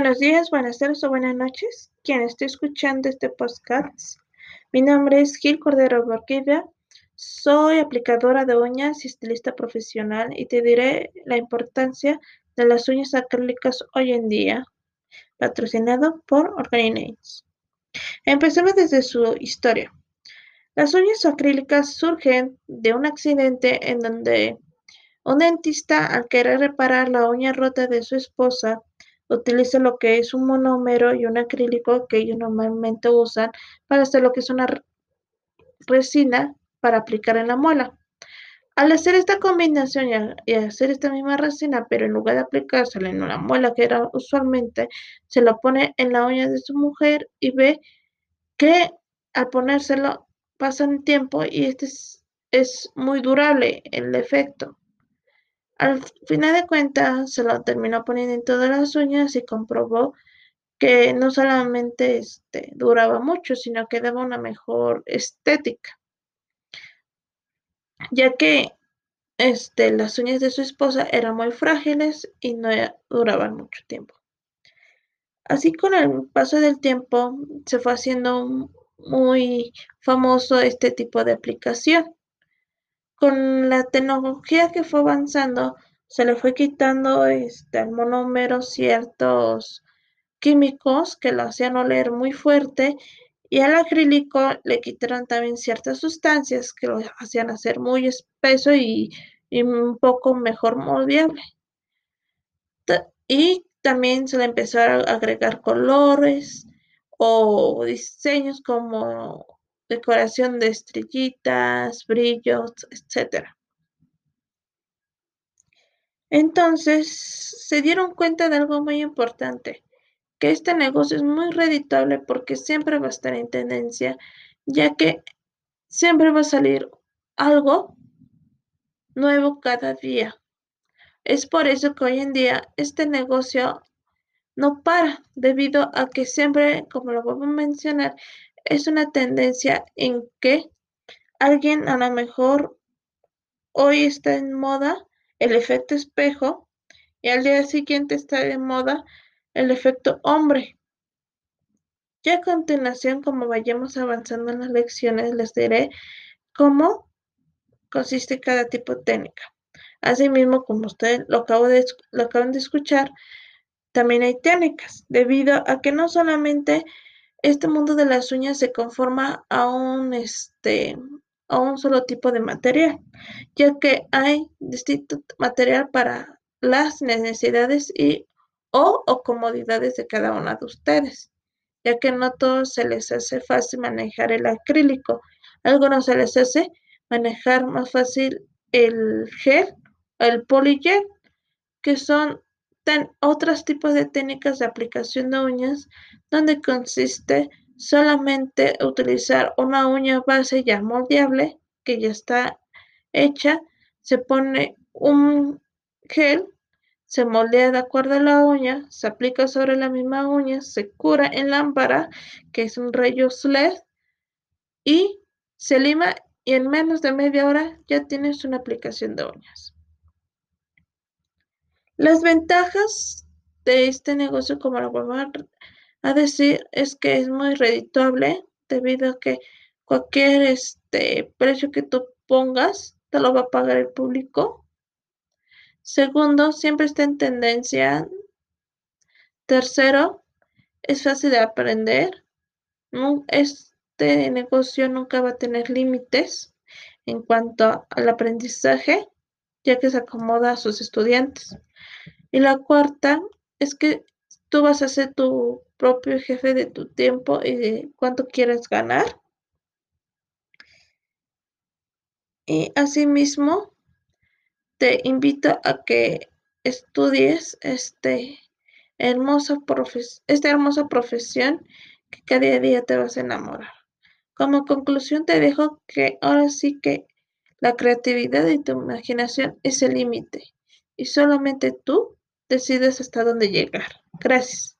Buenos días, buenas tardes o buenas noches. Quien esté escuchando este podcast, mi nombre es Gil Cordero Borquilla. Soy aplicadora de uñas y estilista profesional y te diré la importancia de las uñas acrílicas hoy en día, patrocinado por Organinates. Empecemos desde su historia. Las uñas acrílicas surgen de un accidente en donde un dentista, al querer reparar la uña rota de su esposa, utiliza lo que es un monómero y un acrílico que ellos normalmente usan para hacer lo que es una resina para aplicar en la muela. Al hacer esta combinación y, hacer esta misma resina, pero en lugar de aplicársela en la muela que era usualmente, se lo pone en la uña de su mujer y ve que al ponérselo pasa el tiempo y este es, es muy durable el efecto. Al final de cuentas, se lo terminó poniendo en todas las uñas y comprobó que no solamente este, duraba mucho, sino que daba una mejor estética, ya que este, las uñas de su esposa eran muy frágiles y no duraban mucho tiempo. Así con el paso del tiempo se fue haciendo muy famoso este tipo de aplicación con la tecnología que fue avanzando, se le fue quitando este, al monómero ciertos químicos que lo hacían oler muy fuerte y al acrílico le quitaron también ciertas sustancias que lo hacían hacer muy espeso y, y un poco mejor moldeable. Y también se le empezó a agregar colores o diseños como decoración de estrellitas, brillos, etc. Entonces se dieron cuenta de algo muy importante, que este negocio es muy reditable porque siempre va a estar en tendencia, ya que siempre va a salir algo nuevo cada día. Es por eso que hoy en día este negocio no para, debido a que siempre, como lo vuelvo a mencionar, es una tendencia en que alguien a lo mejor hoy está en moda el efecto espejo y al día siguiente está de moda el efecto hombre. Ya a continuación, como vayamos avanzando en las lecciones, les diré cómo consiste cada tipo de técnica. Asimismo, como ustedes lo, lo acaban de escuchar, también hay técnicas, debido a que no solamente este mundo de las uñas se conforma a un, este, a un solo tipo de material, ya que hay distinto material para las necesidades y o, o comodidades de cada una de ustedes, ya que no todos se les hace fácil manejar el acrílico, a algunos se les hace manejar más fácil el gel, el polygel, que son otros tipos de técnicas de aplicación de uñas donde consiste solamente utilizar una uña base ya moldeable que ya está hecha, se pone un gel, se moldea de acuerdo a la uña, se aplica sobre la misma uña, se cura en lámpara, que es un rayo LED, y se lima y en menos de media hora ya tienes una aplicación de uñas. Las ventajas de este negocio, como lo vamos a decir, es que es muy redituable debido a que cualquier este, precio que tú pongas te lo va a pagar el público. Segundo, siempre está en tendencia. Tercero, es fácil de aprender. Este negocio nunca va a tener límites en cuanto al aprendizaje, ya que se acomoda a sus estudiantes. Y la cuarta es que tú vas a ser tu propio jefe de tu tiempo y de cuánto quieres ganar. Y asimismo, te invito a que estudies este hermoso esta hermosa profesión que cada día te vas a enamorar. Como conclusión te dejo que ahora sí que la creatividad y tu imaginación es el límite y solamente tú decides hasta dónde llegar. Gracias.